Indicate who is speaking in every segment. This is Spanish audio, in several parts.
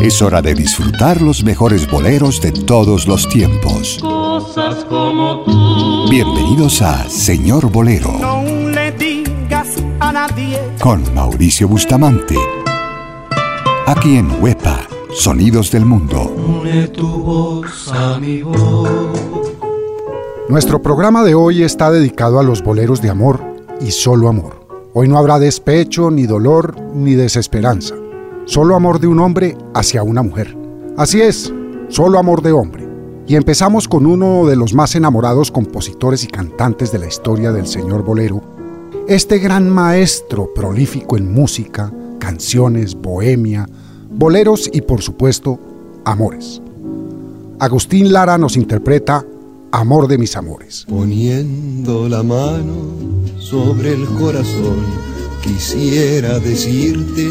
Speaker 1: Es hora de disfrutar los mejores boleros de todos los tiempos. Bienvenidos a Señor Bolero.
Speaker 2: No le digas a nadie.
Speaker 1: Con Mauricio Bustamante. Aquí en Huepa, Sonidos del Mundo.
Speaker 3: tu voz a mi voz.
Speaker 4: Nuestro programa de hoy está dedicado a los boleros de amor y solo amor. Hoy no habrá despecho, ni dolor, ni desesperanza. Solo amor de un hombre hacia una mujer. Así es, solo amor de hombre. Y empezamos con uno de los más enamorados compositores y cantantes de la historia del señor Bolero, este gran maestro prolífico en música, canciones, bohemia, boleros y por supuesto, amores. Agustín Lara nos interpreta Amor de mis amores.
Speaker 3: Poniendo la mano sobre el corazón, quisiera decirte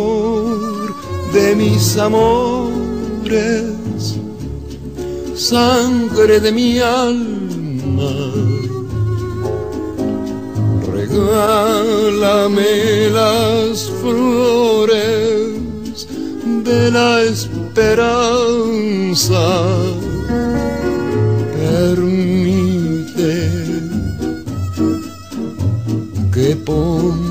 Speaker 3: De mis amores, sangre de mi alma. Regálame las flores de la esperanza. Permite que ponga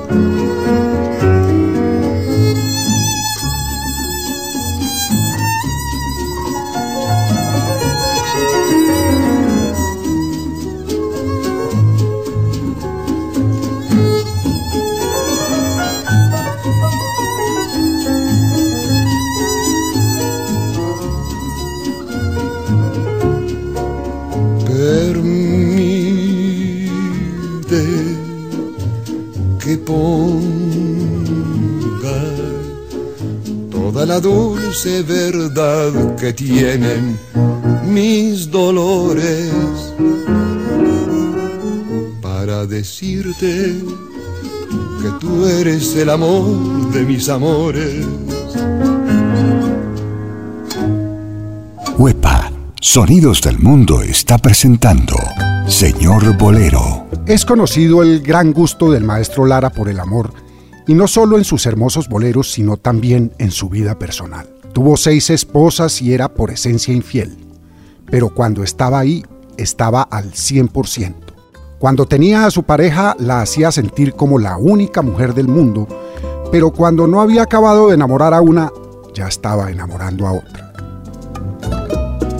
Speaker 3: la dulce verdad que tienen mis dolores para decirte que tú eres el amor de mis amores.
Speaker 1: Huepa, Sonidos del Mundo está presentando Señor Bolero.
Speaker 4: Es conocido el gran gusto del maestro Lara por el amor y no solo en sus hermosos boleros, sino también en su vida personal. Tuvo seis esposas y era por esencia infiel, pero cuando estaba ahí, estaba al 100%. Cuando tenía a su pareja, la hacía sentir como la única mujer del mundo, pero cuando no había acabado de enamorar a una, ya estaba enamorando a otra.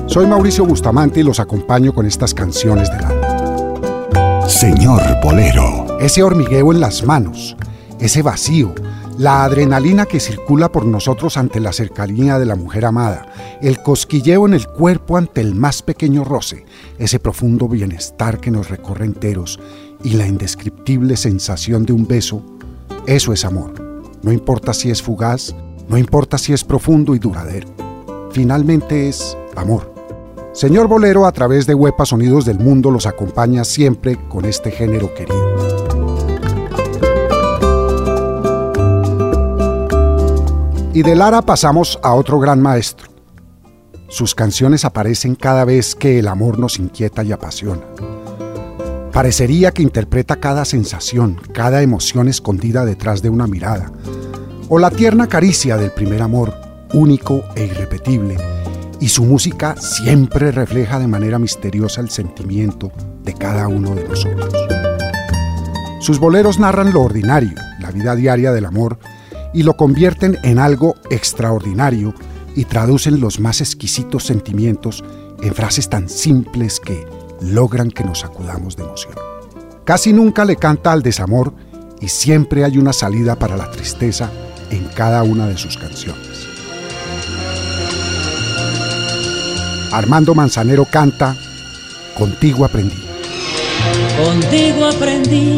Speaker 4: Soy Mauricio Bustamante y los acompaño con estas canciones del alma.
Speaker 1: Señor Bolero.
Speaker 4: Ese hormigueo en las manos, ese vacío, la adrenalina que circula por nosotros ante la cercanía de la mujer amada, el cosquilleo en el cuerpo ante el más pequeño roce, ese profundo bienestar que nos recorre enteros y la indescriptible sensación de un beso, eso es amor. No importa si es fugaz, no importa si es profundo y duradero. Finalmente es amor. Señor Bolero, a través de Huepa Sonidos del Mundo, los acompaña siempre con este género querido. Y de Lara pasamos a otro gran maestro. Sus canciones aparecen cada vez que el amor nos inquieta y apasiona. Parecería que interpreta cada sensación, cada emoción escondida detrás de una mirada, o la tierna caricia del primer amor, único e irrepetible, y su música siempre refleja de manera misteriosa el sentimiento de cada uno de nosotros. Sus boleros narran lo ordinario, la vida diaria del amor, y lo convierten en algo extraordinario y traducen los más exquisitos sentimientos en frases tan simples que logran que nos sacudamos de emoción. Casi nunca le canta al desamor y siempre hay una salida para la tristeza en cada una de sus canciones. Armando Manzanero canta Contigo aprendí.
Speaker 5: Contigo aprendí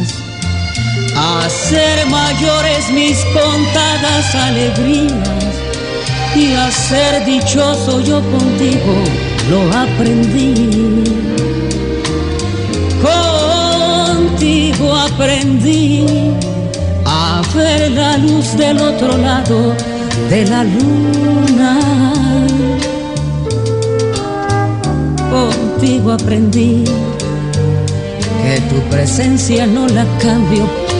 Speaker 5: a ser mayores mis contadas alegrías y a ser dichoso yo contigo lo aprendí. Contigo aprendí a ver la luz del otro lado de la luna. Contigo aprendí que tu presencia no la cambio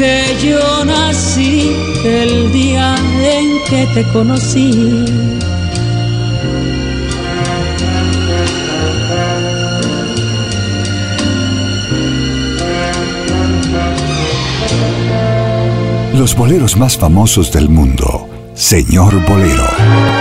Speaker 5: que yo nací el día en que te conocí.
Speaker 1: Los boleros más famosos del mundo. Señor Bolero.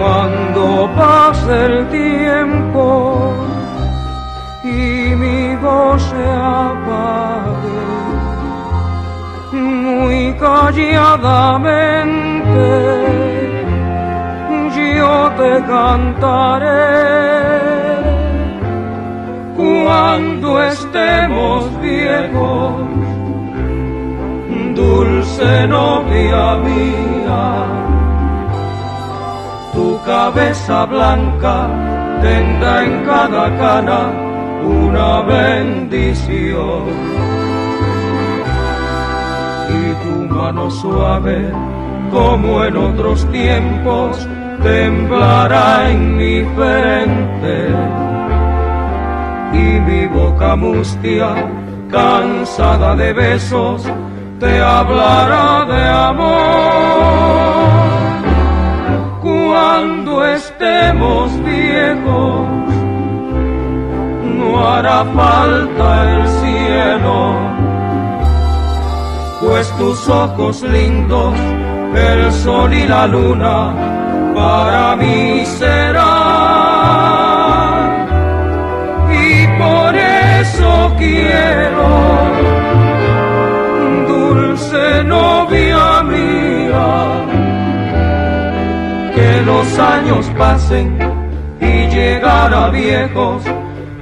Speaker 6: Cuando pase el tiempo y mi voz se apague, muy calladamente yo te cantaré. Cuando estemos viejos, novia mía, tu cabeza blanca tendrá en cada cana una bendición. Y tu mano suave, como en otros tiempos, temblará en mi frente y mi boca mustia, cansada de besos, te hablará de amor. Cuando estemos viejos, no hará falta el cielo, pues tus ojos lindos, el sol y la luna, para mí serán por eso quiero, años pasen y llegar a viejos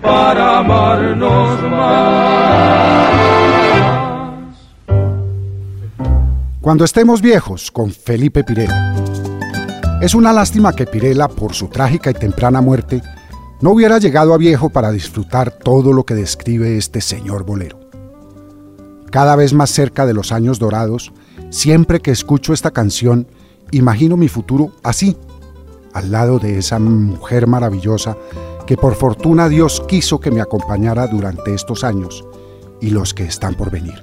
Speaker 6: para amarnos más.
Speaker 4: Cuando estemos viejos, con Felipe Pirela. Es una lástima que Pirela, por su trágica y temprana muerte, no hubiera llegado a viejo para disfrutar todo lo que describe este señor bolero. Cada vez más cerca de los años dorados, Siempre que escucho esta canción, imagino mi futuro así, al lado de esa mujer maravillosa que por fortuna Dios quiso que me acompañara durante estos años y los que están por venir.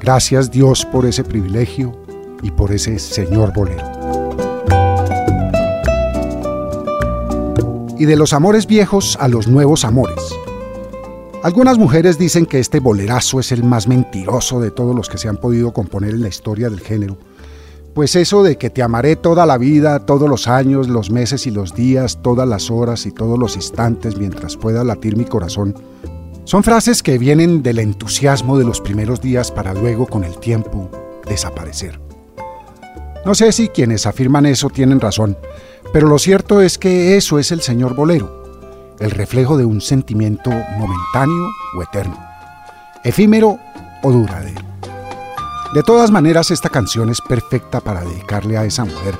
Speaker 4: Gracias Dios por ese privilegio y por ese señor bolero. Y de los amores viejos a los nuevos amores. Algunas mujeres dicen que este bolerazo es el más mentiroso de todos los que se han podido componer en la historia del género. Pues eso de que te amaré toda la vida, todos los años, los meses y los días, todas las horas y todos los instantes mientras pueda latir mi corazón, son frases que vienen del entusiasmo de los primeros días para luego con el tiempo desaparecer. No sé si quienes afirman eso tienen razón, pero lo cierto es que eso es el señor bolero el reflejo de un sentimiento momentáneo o eterno, efímero o duradero. De todas maneras, esta canción es perfecta para dedicarle a esa mujer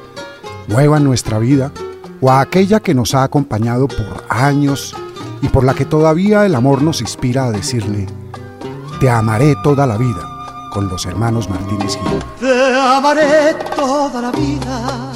Speaker 4: nueva en nuestra vida o a aquella que nos ha acompañado por años y por la que todavía el amor nos inspira a decirle, te amaré toda la vida, con los hermanos Martínez Gil.
Speaker 7: Te amaré toda la vida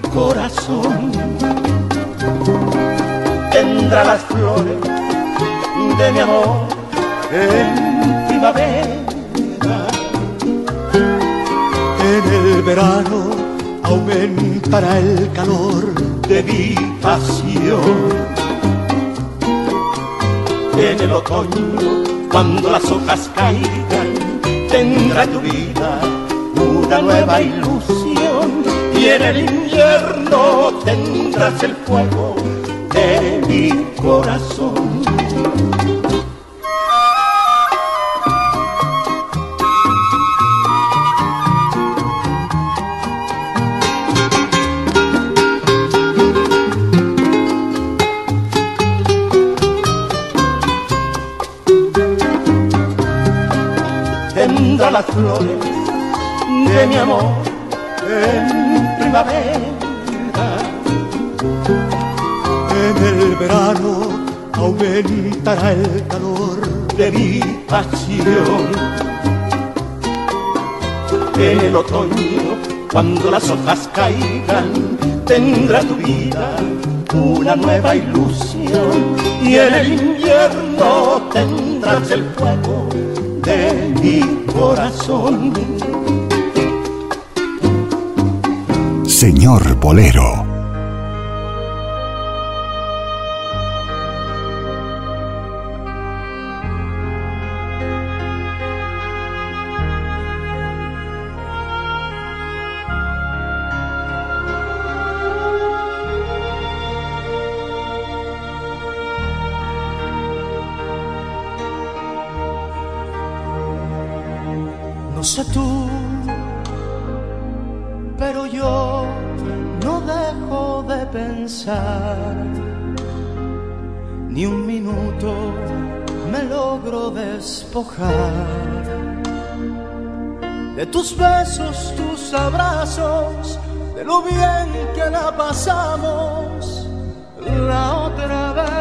Speaker 7: corazón tendrá las flores de mi amor en primavera. En el verano aumentará el calor de mi pasión. En el otoño, cuando las hojas caigan, tendrá tu vida una nueva ilusión en el invierno tendrás el fuego de mi corazón. Tendrá las flores de mi amor en el verano aumentará el calor de mi pasión. En el otoño, cuando las hojas caigan, tendrá tu vida una nueva ilusión. Y en el invierno tendrás el fuego de mi corazón.
Speaker 8: Señor Bolero
Speaker 7: pasamos la otra vez.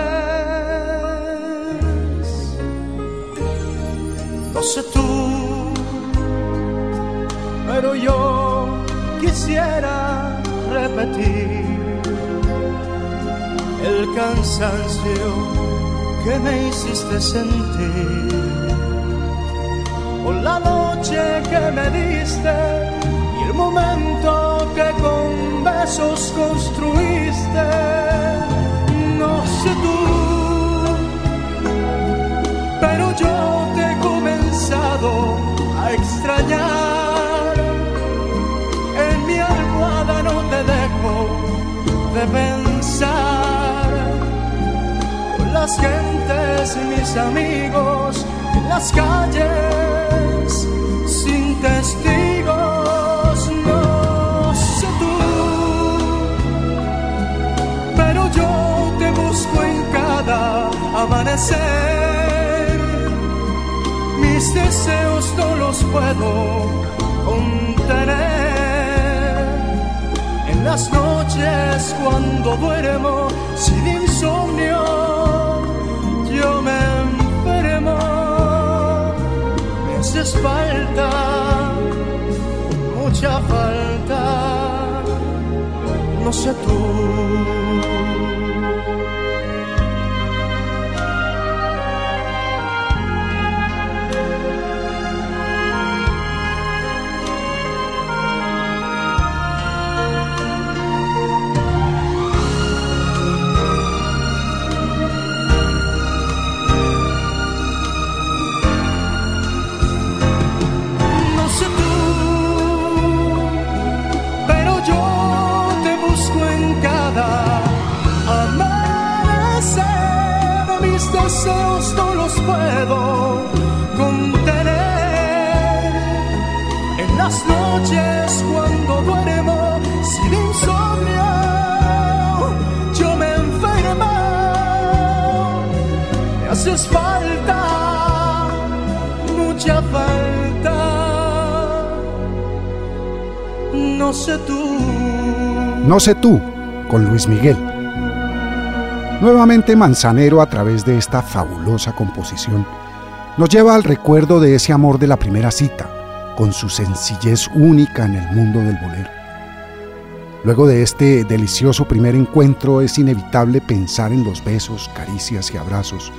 Speaker 7: No sé tú pero yo quisiera repetir el cansancio que me hiciste sentir, o la noche que me diste y el momento que con besos construiste, no sé tú, pero yo te he comenzado a extrañar. de pensar con las gentes mis amigos en las calles sin testigos.
Speaker 8: Amanecer. Mis deseos no los puedo contener. En las noches cuando duermo sin insomnio, yo me enfermo. Me falta, mucha falta. No sé tú. No sé tú.
Speaker 4: No sé tú, con Luis Miguel. Nuevamente Manzanero, a través de esta fabulosa composición, nos lleva al recuerdo de ese amor de la primera cita, con su sencillez única en el mundo del bolero. Luego de este delicioso primer encuentro es inevitable pensar en los besos, caricias y abrazos.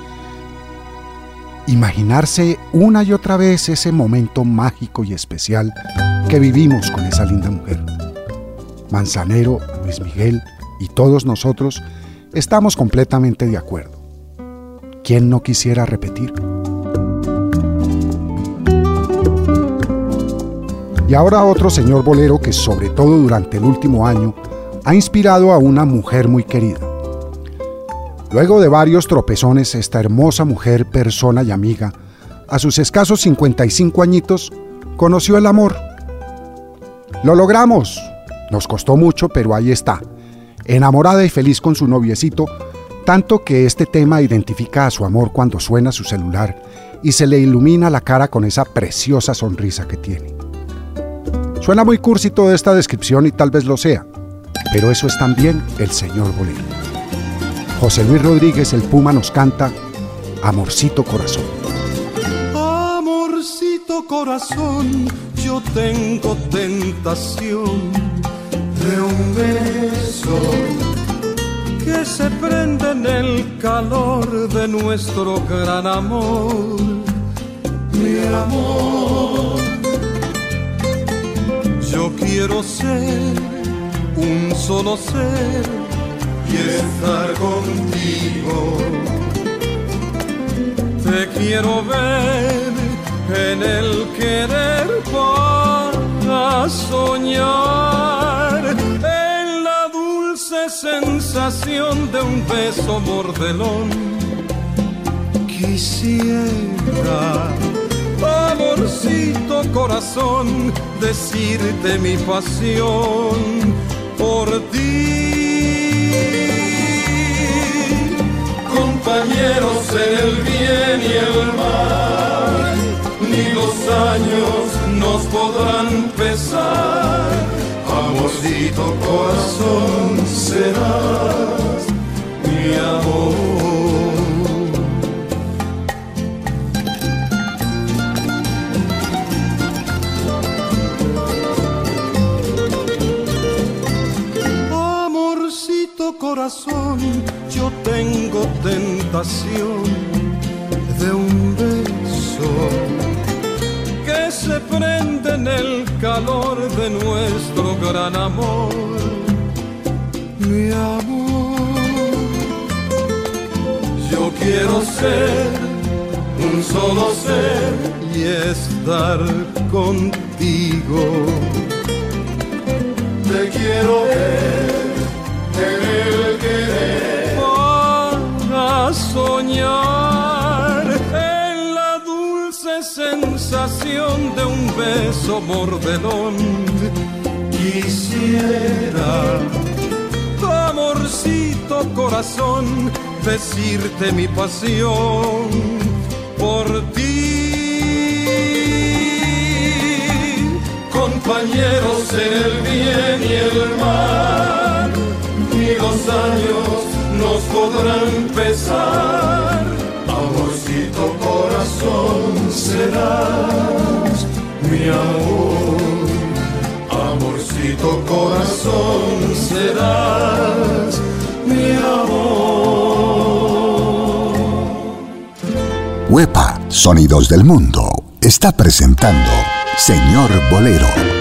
Speaker 4: Imaginarse una y otra vez ese momento mágico y especial que vivimos con esa linda mujer. Manzanero, Luis Miguel y todos nosotros estamos completamente de acuerdo. ¿Quién no quisiera repetir? Y ahora otro señor bolero que sobre todo durante el último año ha inspirado a una mujer muy querida. Luego de varios tropezones, esta hermosa mujer, persona y amiga, a sus escasos 55 añitos, conoció el amor lo logramos. Nos costó mucho, pero ahí está. Enamorada y feliz con su noviecito, tanto que este tema identifica a su amor cuando suena su celular y se le ilumina la cara con esa preciosa sonrisa que tiene. Suena muy cursi toda esta descripción y tal vez lo sea, pero eso es también el señor Bolero. José Luis Rodríguez, el Puma, nos canta Amorcito Corazón.
Speaker 9: Corazón yo tengo tentación de un beso que se prende en el calor de nuestro gran amor, mi amor. Yo quiero ser un solo ser y estar contigo. Te quiero ver en el querer para soñar, en la dulce sensación de un beso mordelón. Quisiera, amorcito corazón, decirte mi pasión por ti. Compañeros en el bien y el los años nos podrán pesar. Amorcito corazón serás mi amor. Corazón, yo tengo tentación de un beso prende en el calor de nuestro gran amor, mi amor. Yo quiero ser un solo ser y estar contigo. Te quiero ver en el querer para soñar sensación de un beso mordelón. Quisiera tu amorcito corazón, decirte mi pasión por ti. Compañeros en el bien y el mal, ni los años nos podrán pesar. Amorcito corazón serás mi amor corazón serás mi amor.
Speaker 1: Huepa, Sonidos del Mundo, está presentando Señor Bolero.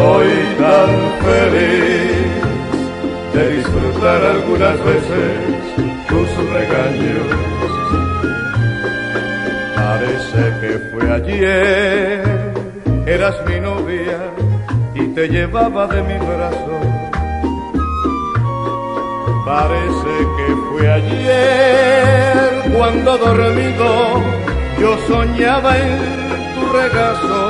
Speaker 10: soy tan feliz de disfrutar algunas veces tus regaños. Parece que fue ayer, eras mi novia y te llevaba de mi brazo. Parece que fue ayer cuando dormido yo soñaba en tu regazo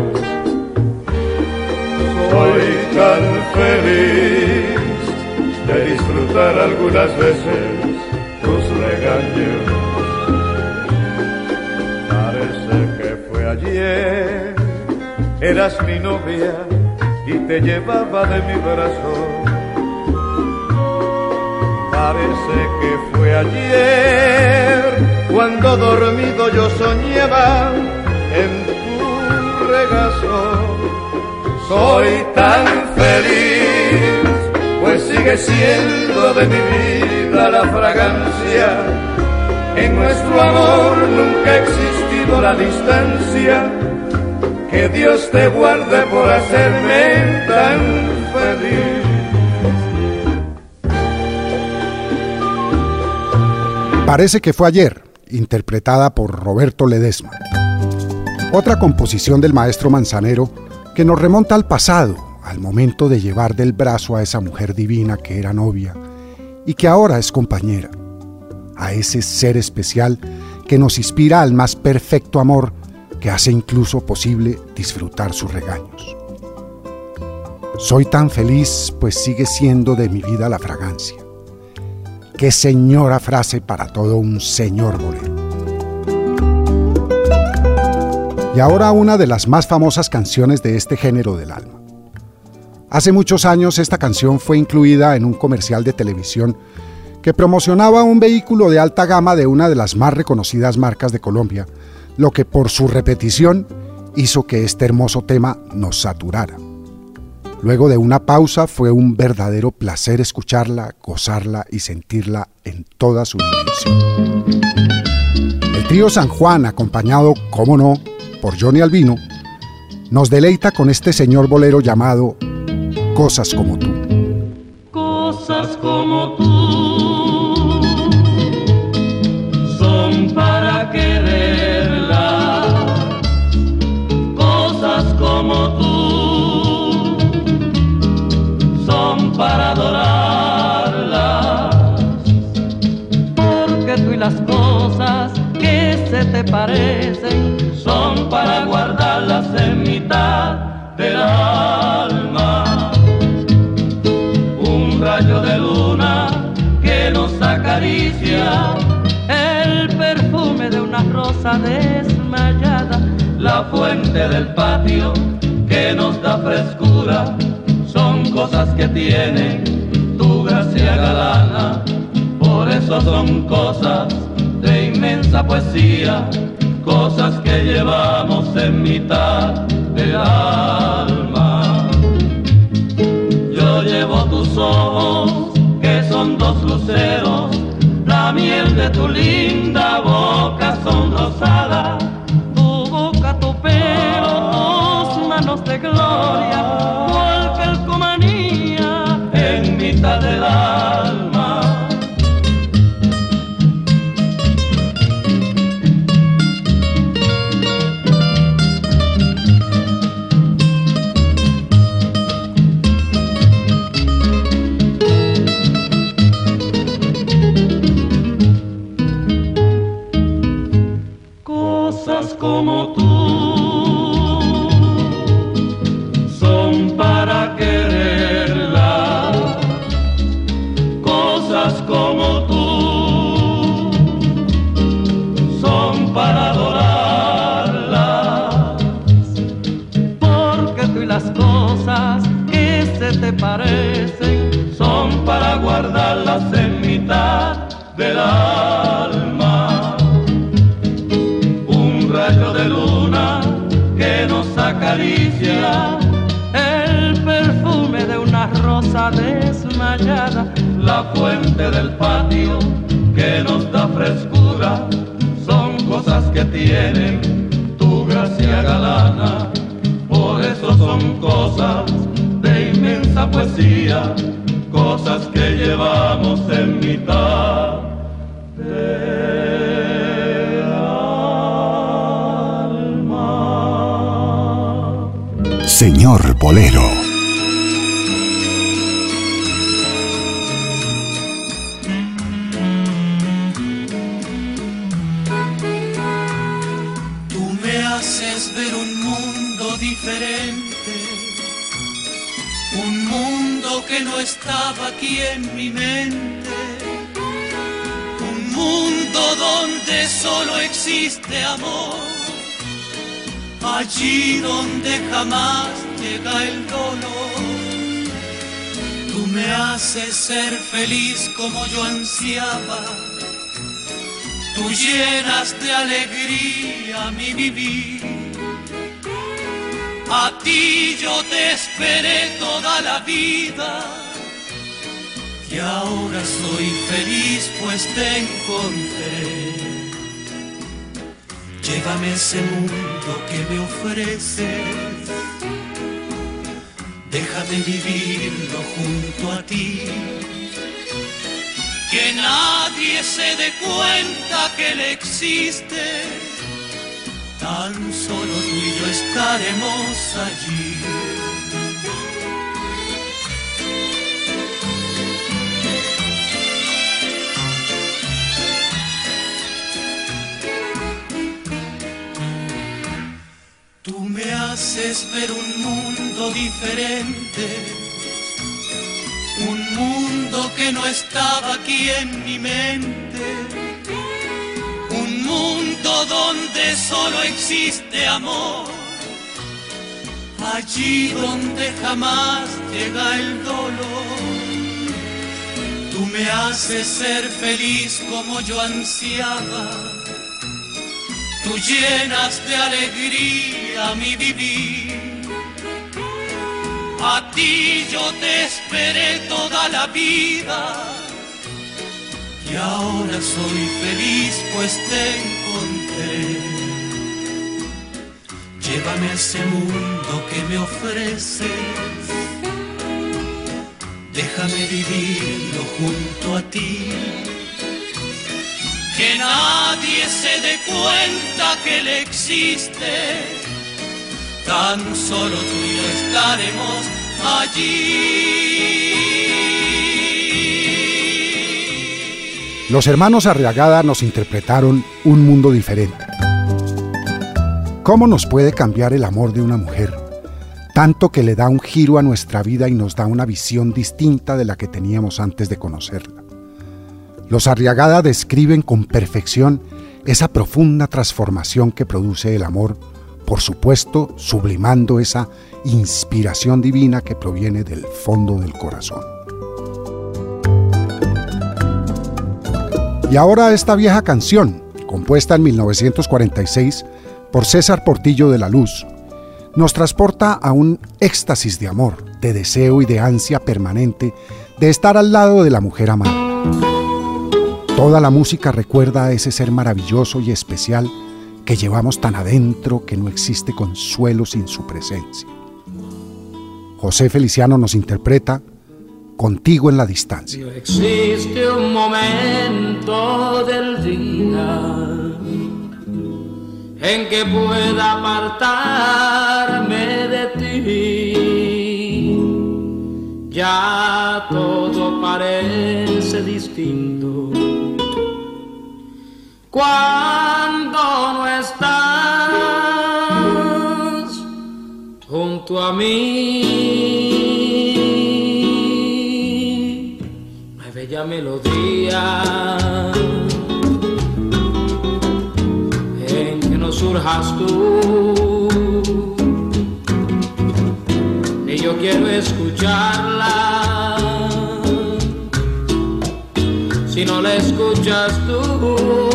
Speaker 10: tan feliz de disfrutar algunas veces tus regaños. Parece que fue ayer, eras mi novia y te llevaba de mi brazo. Parece que fue ayer cuando dormido yo soñaba en tu regazo soy tan feliz, pues sigue siendo de mi vida la fragancia. En nuestro amor nunca ha existido la distancia. Que Dios te guarde por hacerme tan feliz.
Speaker 4: Parece que fue ayer, interpretada por Roberto Ledesma. Otra composición del maestro Manzanero que nos remonta al pasado, al momento de llevar del brazo a esa mujer divina que era novia y que ahora es compañera, a ese ser especial que nos inspira al más perfecto amor que hace incluso posible disfrutar sus regaños. Soy tan feliz pues sigue siendo de mi vida la fragancia. Qué señora frase para todo un señor bolero. Y ahora una de las más famosas canciones de este género del alma. Hace muchos años esta canción fue incluida en un comercial de televisión que promocionaba un vehículo de alta gama de una de las más reconocidas marcas de Colombia, lo que por su repetición hizo que este hermoso tema nos saturara. Luego de una pausa fue un verdadero placer escucharla, gozarla y sentirla en toda su dimensión. El trío San Juan, acompañado, como no, por Johnny Albino, nos deleita con este señor bolero llamado Cosas como tú.
Speaker 6: Cosas como tú son para quererla. Cosas como tú son para adorarlas. Porque tú y las cosas que se te parecen son para guardarlas en mitad del alma. Desmayada, la fuente del patio que nos da frescura, son cosas que tienen tu gracia galana, por eso son cosas de inmensa poesía cosas que llevamos en mitad del alma. Yo llevo tus ojos, que son dos luceros, miel de tu linda boca son rosadas, tu boca, tu pelo, tus manos de gloria, tienen tu gracia galana, por eso son cosas de inmensa poesía, cosas que llevamos en mitad. del alma.
Speaker 1: Señor Bolero.
Speaker 11: En mi mente, un mundo donde solo existe amor, allí donde jamás llega el dolor. Tú me haces ser feliz como yo ansiaba. Tú llenas de alegría mi vivir. A ti yo te esperé toda la vida. Y ahora soy feliz pues te encontré. Llévame ese mundo que me ofreces. Déjame vivirlo junto a ti que nadie se dé cuenta que él existe. Tan solo tú y yo estaremos allí. Haces ver un mundo diferente. Un mundo que no estaba aquí en mi mente, un mundo donde solo existe amor, allí donde jamás llega el dolor. Tú me haces ser feliz como yo ansiaba, tú llenas de alegría mi vivir. A ti yo te esperé toda la vida y ahora soy feliz pues te encontré. Llévame a ese mundo que me ofreces. Déjame vivirlo junto a ti. Que nadie se dé cuenta que él existe. Tan solo tú y yo estaremos allí.
Speaker 4: Los hermanos Arriagada nos interpretaron un mundo diferente. ¿Cómo nos puede cambiar el amor de una mujer? Tanto que le da un giro a nuestra vida y nos da una visión distinta de la que teníamos antes de conocerla. Los Arriagada describen con perfección esa profunda transformación que produce el amor, por supuesto sublimando esa inspiración divina que proviene del fondo del corazón. Y ahora esta vieja canción, compuesta en 1946 por César Portillo de la Luz, nos transporta a un éxtasis de amor, de deseo y de ansia permanente de estar al lado de la mujer amada. Toda la música recuerda a ese ser maravilloso y especial que llevamos tan adentro que no existe consuelo sin su presencia. José Feliciano nos interpreta Contigo en la distancia.
Speaker 12: existe un momento del día en que pueda apartarme de ti. Ya todo parece distinto cuando no estás junto a mí. Hay bella melodía en que no surjas tú. Ni yo quiero escucharla si no la escuchas tú,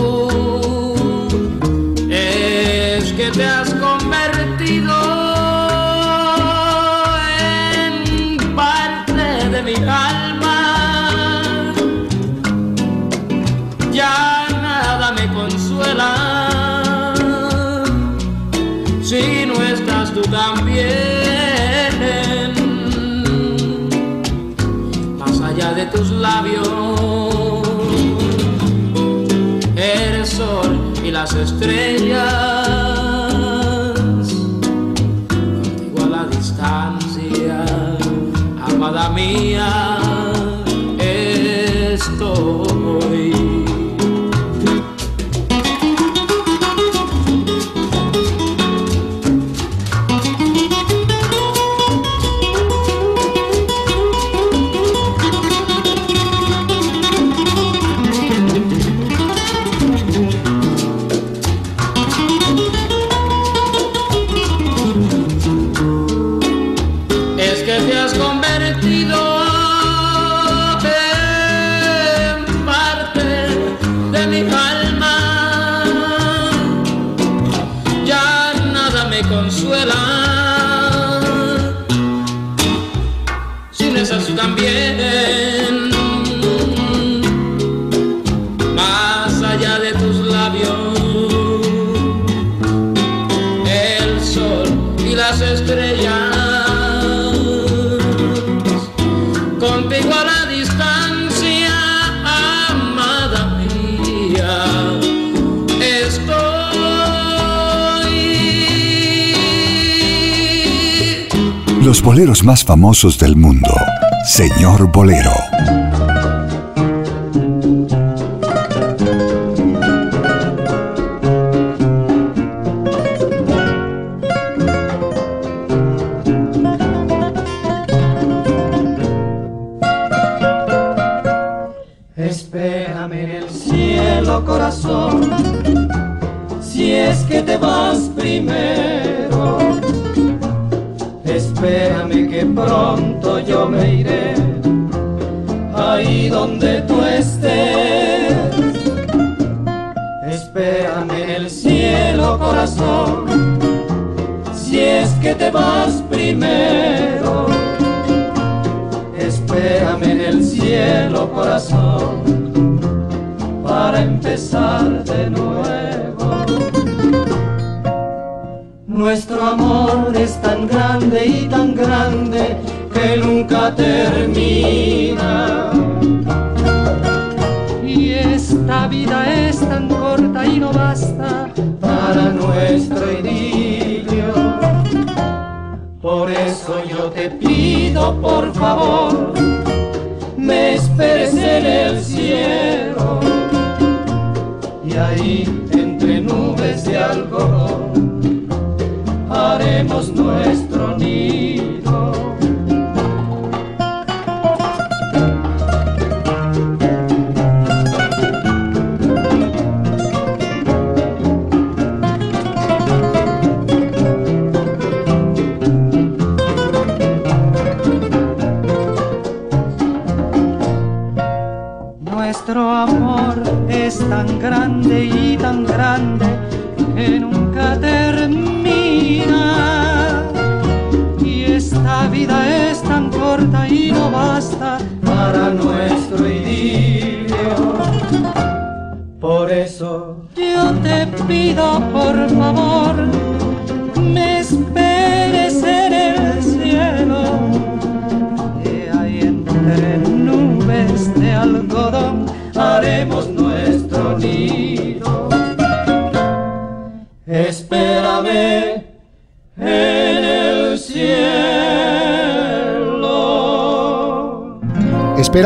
Speaker 12: labios el sol y las estrellas. Contigo a la distancia, amada mía, Contigo a la distancia, amada mía, estoy.
Speaker 1: Los boleros más famosos del mundo. Señor Bolero.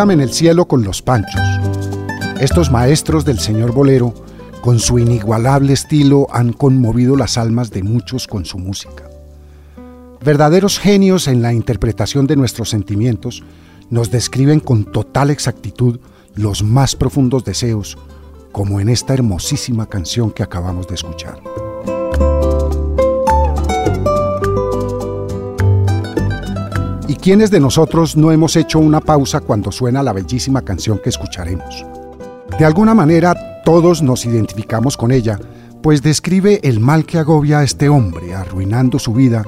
Speaker 2: Espérame en el cielo
Speaker 4: con los panchos. Estos maestros del señor Bolero, con su inigualable estilo, han conmovido las almas de muchos con su música. Verdaderos genios en la interpretación de nuestros sentimientos, nos describen con total exactitud los más profundos deseos, como en esta hermosísima canción que acabamos de escuchar. Quiénes de nosotros no hemos hecho una pausa cuando suena la bellísima canción que escucharemos? De alguna manera todos nos identificamos con ella, pues describe el mal que agobia a este hombre, arruinando su vida,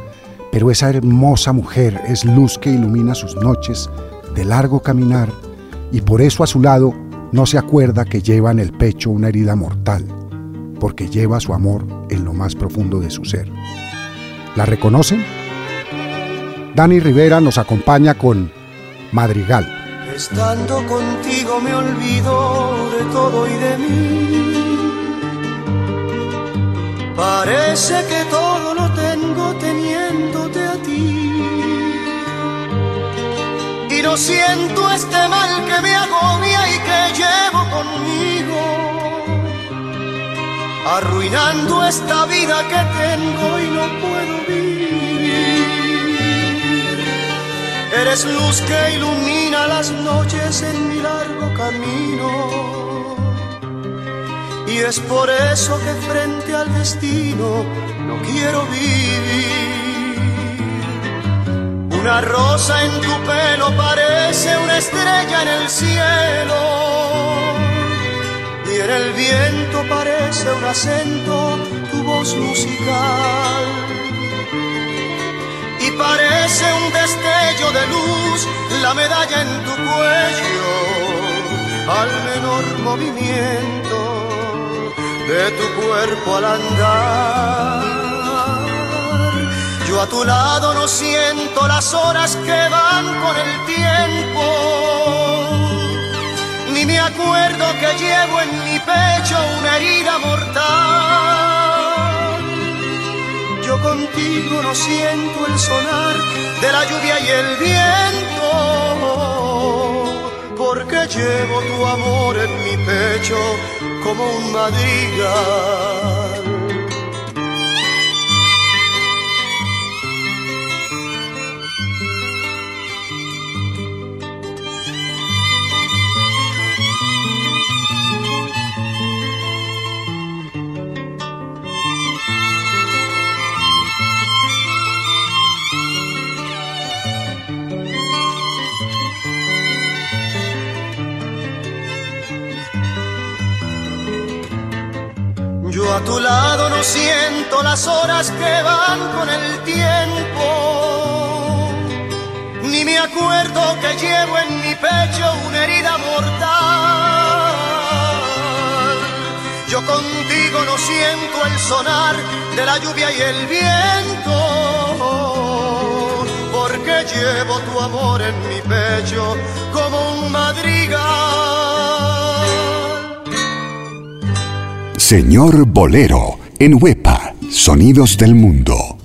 Speaker 4: pero esa hermosa mujer es luz que ilumina sus noches de largo caminar, y por eso a su lado no se acuerda que lleva en el pecho una herida mortal, porque lleva su amor en lo más profundo de su ser. ¿La reconocen? Dani Rivera nos acompaña con Madrigal.
Speaker 2: Estando contigo me olvido de todo y de mí. Parece que todo lo tengo teniéndote a ti. Y no siento este mal que me agobia y que llevo conmigo. Arruinando esta vida que tengo y no puedo vivir. Eres luz que ilumina las noches en mi largo camino. Y es por eso que frente al destino no quiero vivir. Una rosa en tu pelo parece una estrella en el cielo. Y en el viento parece un acento tu voz musical y parece un destello de luz la medalla en tu cuello al menor movimiento de tu cuerpo al andar. Yo a tu lado no siento las horas que van con el tiempo, ni me acuerdo que llevo en mi pecho una herida mortal yo contigo no siento el sonar de la lluvia y el viento, porque llevo tu amor en mi pecho como un madrigal. Tu lado no siento las horas que van con el tiempo, ni me acuerdo que llevo en mi pecho una herida mortal. Yo contigo no siento el sonar de la lluvia y el viento, porque llevo tu amor en mi pecho como un madrigal.
Speaker 3: Señor Bolero, en Huepa, Sonidos del Mundo.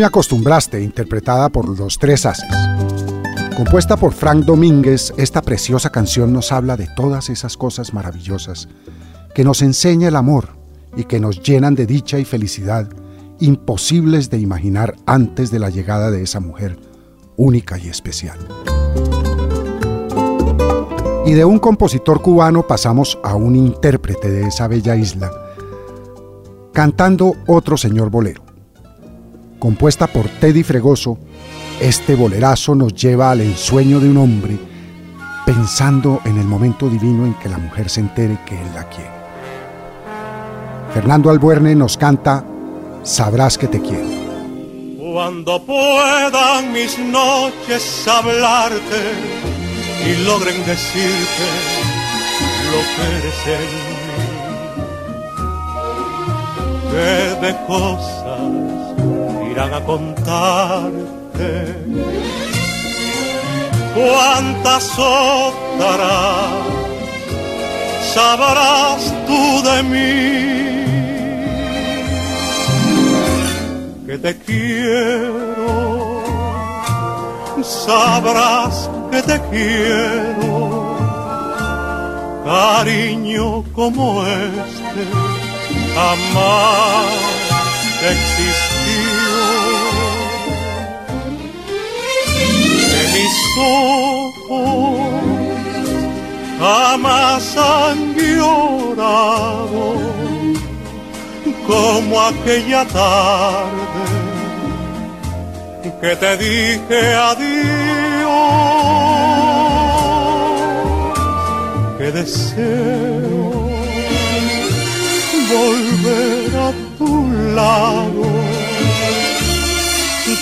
Speaker 13: Me
Speaker 4: acostumbraste, interpretada por Los Tres Haces. Compuesta por Frank Domínguez, esta preciosa canción nos habla de todas esas cosas maravillosas que nos enseña el amor y que nos llenan de dicha y felicidad imposibles de imaginar antes de la llegada de esa mujer única y especial. Y de un compositor cubano pasamos a un intérprete de esa bella isla, cantando otro señor bolero. Compuesta por Teddy Fregoso, este bolerazo nos lleva al ensueño de un hombre pensando en el momento divino en que la mujer se entere que él la quiere. Fernando Albuerne nos canta Sabrás que te quiero.
Speaker 14: Cuando puedan mis noches hablarte y logren decirte lo que eres en mí, de cosas irán a contarte, cuántas otras sabrás tú de mí. que te quiero, sabrás que te quiero, cariño como este jamás existió. Que mis ojos jamás han llorado como aquella tarde que te dije adiós, que deseo volver a tu lado,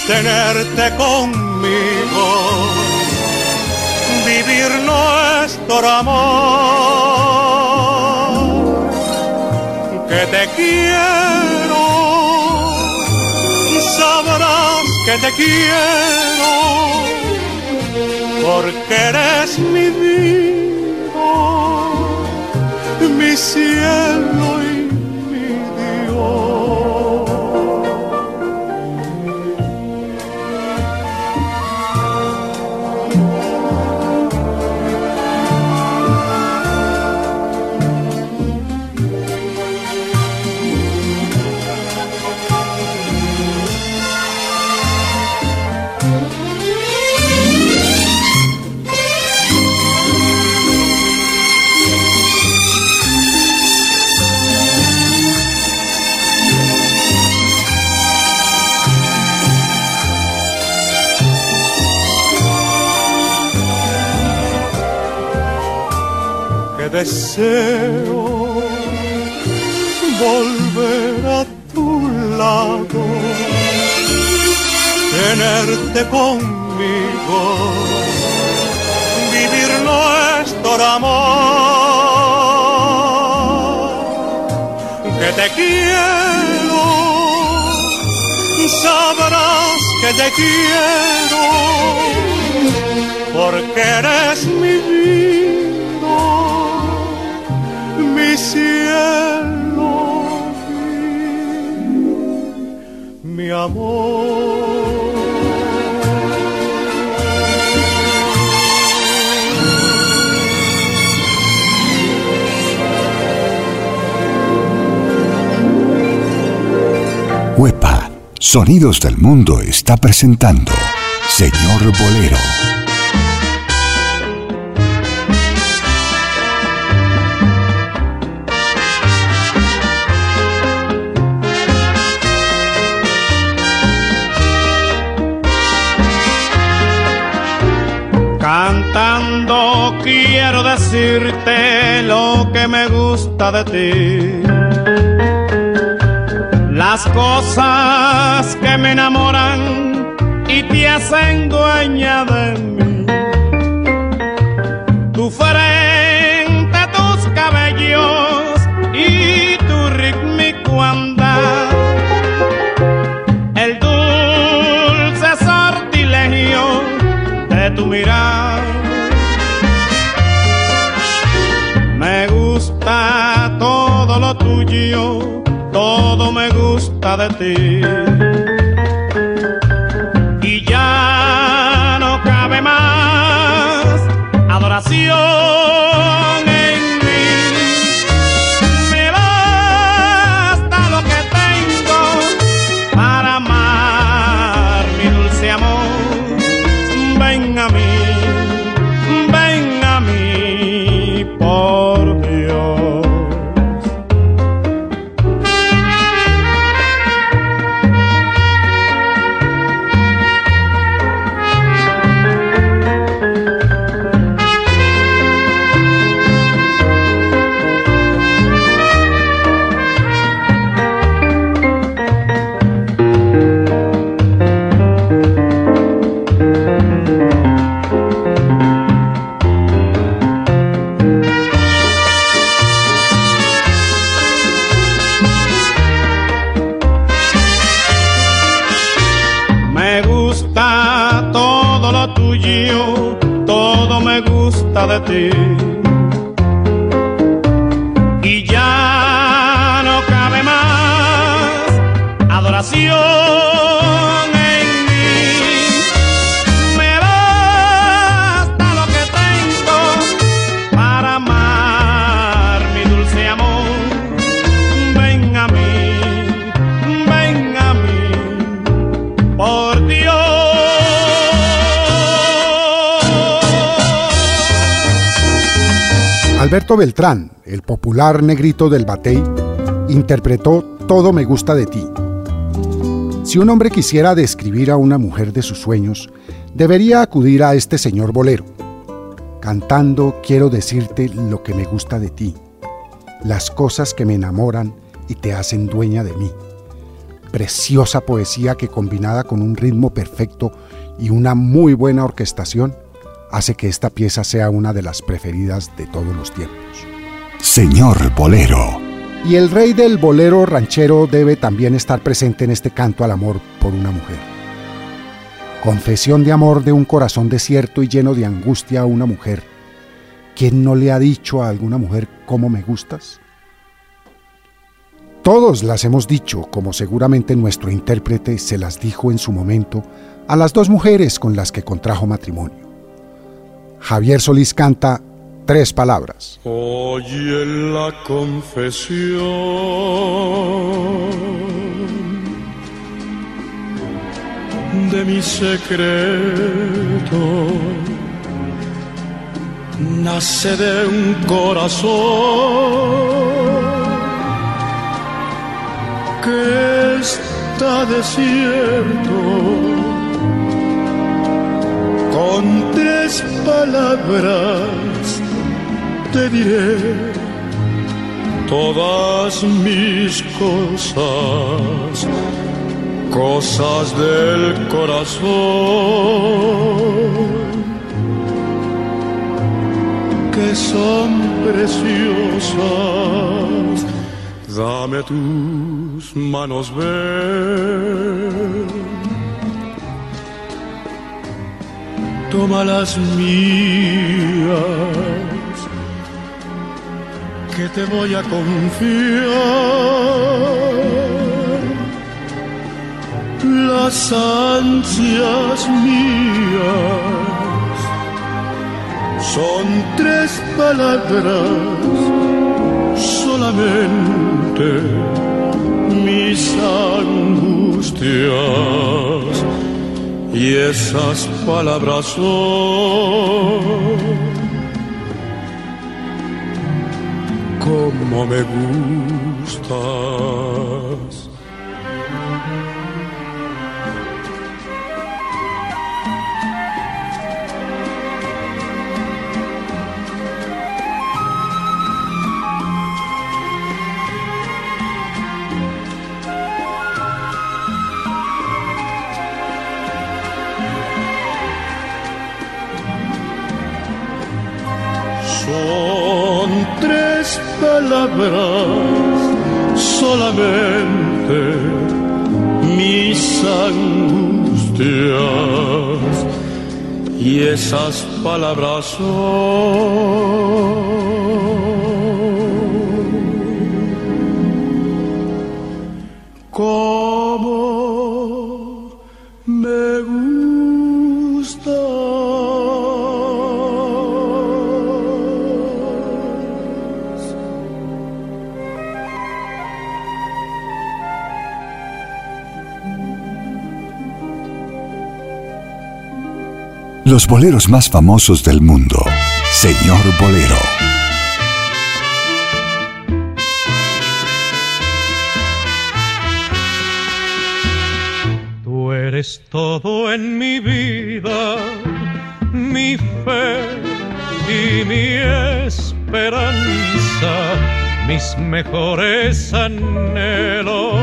Speaker 14: tenerte conmigo, vivir nuestro amor, que te quiero, sabrás que te quiero, porque eres mi vida, mi cielo deseo volver a tu lado, tenerte conmigo, vivir nuestro amor, que te quiero, sabrás que te quiero, porque eres mi vida mi amor.
Speaker 1: Sonidos del Mundo está presentando Señor Bolero.
Speaker 15: Decirte lo que me gusta de ti. Las cosas que me enamoran y te hacen dueña de mí. Tuyo, todo me gusta de ti. Y ya no cabe más adoración
Speaker 4: te Beltrán, el popular negrito del batey, interpretó Todo me gusta de ti. Si un hombre quisiera describir a una mujer de sus sueños, debería acudir a este señor bolero. Cantando quiero decirte lo que me gusta de ti, las cosas que me enamoran y te hacen dueña de mí. Preciosa poesía que combinada con un ritmo perfecto y una muy buena orquestación, hace que esta pieza sea una de las preferidas de todos los tiempos.
Speaker 1: Señor Bolero.
Speaker 4: Y el rey del bolero ranchero debe también estar presente en este canto al amor por una mujer. Confesión de amor de un corazón desierto y lleno de angustia a una mujer. ¿Quién no le ha dicho a alguna mujer cómo me gustas? Todos las hemos dicho, como seguramente nuestro intérprete se las dijo en su momento a las dos mujeres con las que contrajo matrimonio. Javier Solís canta tres palabras.
Speaker 9: Oye la confesión de mi secreto. Nace de un corazón que está desierto con tres palabras te diré todas mis cosas, cosas del corazón que son preciosas. Dame tus manos, ven toma las mías, que te voy a confiar. Las ansias mías son tres palabras solamente mis angustias y esas palabras son como me gustas. Palabras solamente mis angustias. Y esas palabras son
Speaker 1: los boleros más famosos del mundo. Señor Bolero.
Speaker 14: Tú eres todo en mi vida, mi fe y mi esperanza, mis mejores anhelos.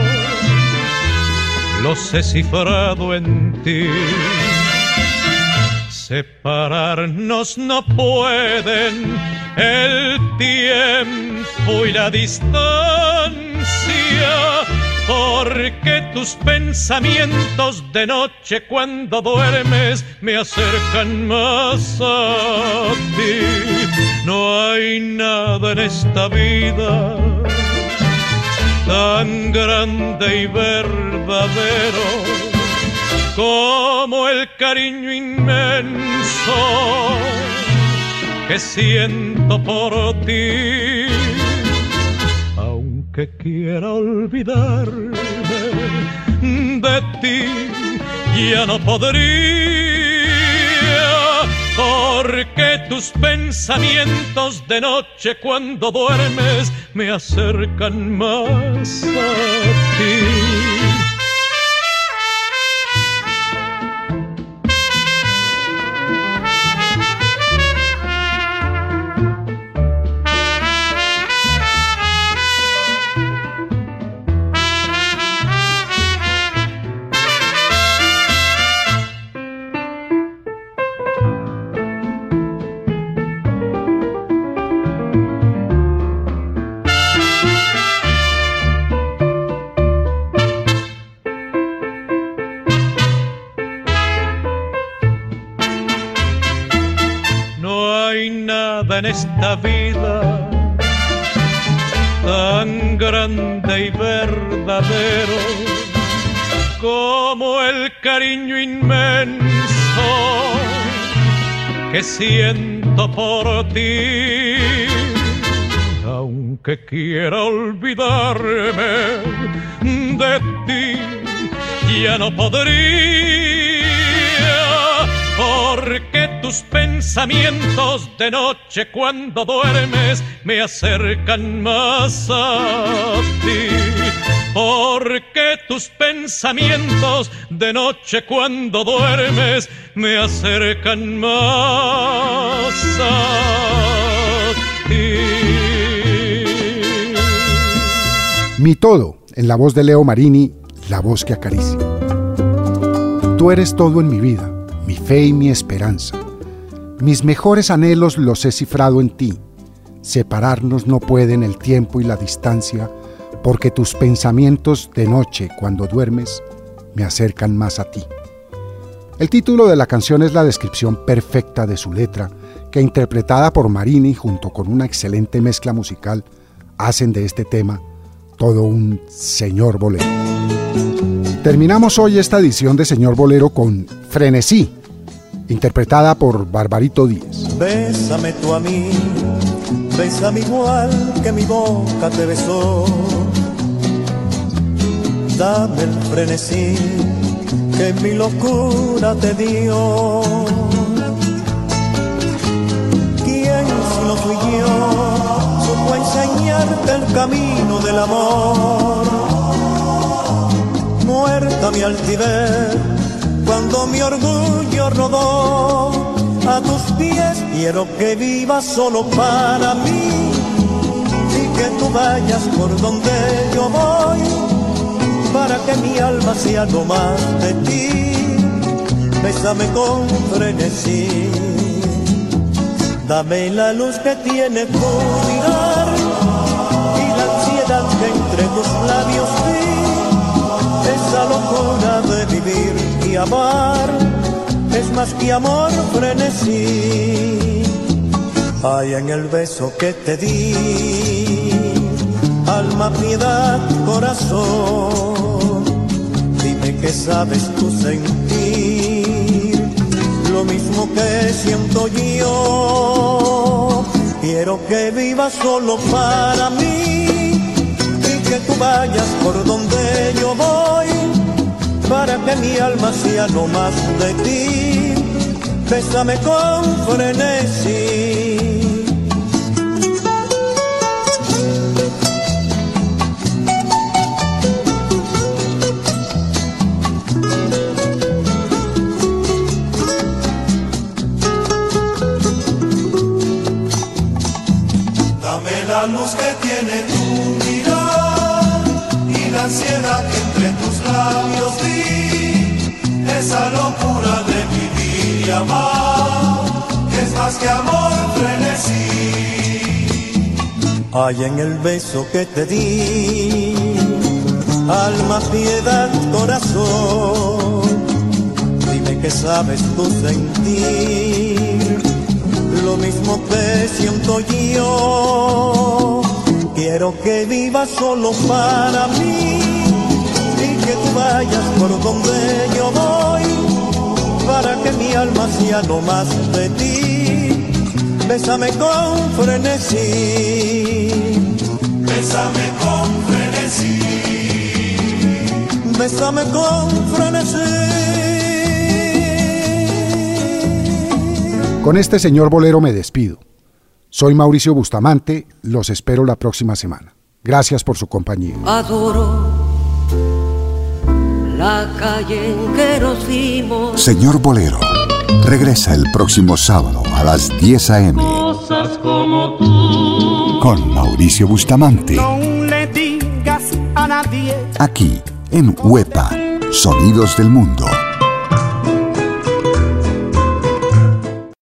Speaker 14: Los he cifrado en ti Separarnos no pueden el tiempo y la distancia, porque tus pensamientos de noche cuando duermes me acercan más a ti. No hay nada en esta vida tan grande y verdadero como el cariño inmenso que siento por ti. Aunque quiera olvidarme de ti, ya no podría, porque tus pensamientos de noche cuando duermes me acercan más a ti siento por ti. Aunque quiera olvidarme de ti, ya no podría porque tus pensamientos de noche cuando duermes me acercan más a ti. Porque tus pensamientos de noche cuando duermes me acercan más a ti.
Speaker 4: Mi todo, en la voz de Leo Marini, la voz que acaricia. Tú eres todo en mi vida mi fe y mi esperanza. Mis mejores anhelos los he cifrado en ti. Separarnos no pueden el tiempo y la distancia, porque tus pensamientos de noche cuando duermes me acercan más a ti. El título de la canción es la descripción perfecta de su letra, que interpretada por Marini junto con una excelente mezcla musical, hacen de este tema todo un señor bolero. Terminamos hoy esta edición de Señor Bolero con Frenesí, interpretada por Barbarito Díez.
Speaker 16: Bésame tú a mí, bésame igual que mi boca te besó. Dame el frenesí que mi locura te dio. ¿Quién si no fui yo supo enseñarte el camino del amor? muerta mi altivez cuando mi orgullo rodó a tus pies. Quiero que vivas solo para mí y que tú vayas por donde yo voy para que mi alma sea no más de ti. Bésame con frenesí, dame la luz que tiene tu mirar y la ansiedad que entre tus labios vi esa locura de vivir y amar es más que amor frenesí. Hay en el beso que te di, alma, piedad, corazón, que sabes tú sentir lo mismo que siento yo. Quiero que vivas solo para mí y que tú vayas por donde yo voy para que mi alma sea no más de ti. Bésame con frenesí.
Speaker 17: La luz que tiene tu mirar y la ansiedad que entre tus labios esa locura de vivir y amar, es más que amor frenesí.
Speaker 16: Hay en el beso que te di, alma, piedad, corazón, dime que sabes tú sentir lo mismo que siento yo. Quiero que vivas solo para mí y que tú vayas por donde yo voy para que mi alma sea no más de ti. Bésame con frenesí.
Speaker 17: Bésame con frenesí.
Speaker 16: Bésame con frenesí.
Speaker 4: Con este señor bolero me despido. Soy Mauricio Bustamante, los espero la próxima semana. Gracias por su compañía.
Speaker 5: Adoro la calle en que nos vimos.
Speaker 1: Señor Bolero, regresa el próximo sábado a las 10 a.m.
Speaker 6: Cosas como tú.
Speaker 1: Con Mauricio Bustamante.
Speaker 18: No le digas a nadie.
Speaker 1: Aquí, en Huepa, Sonidos del Mundo.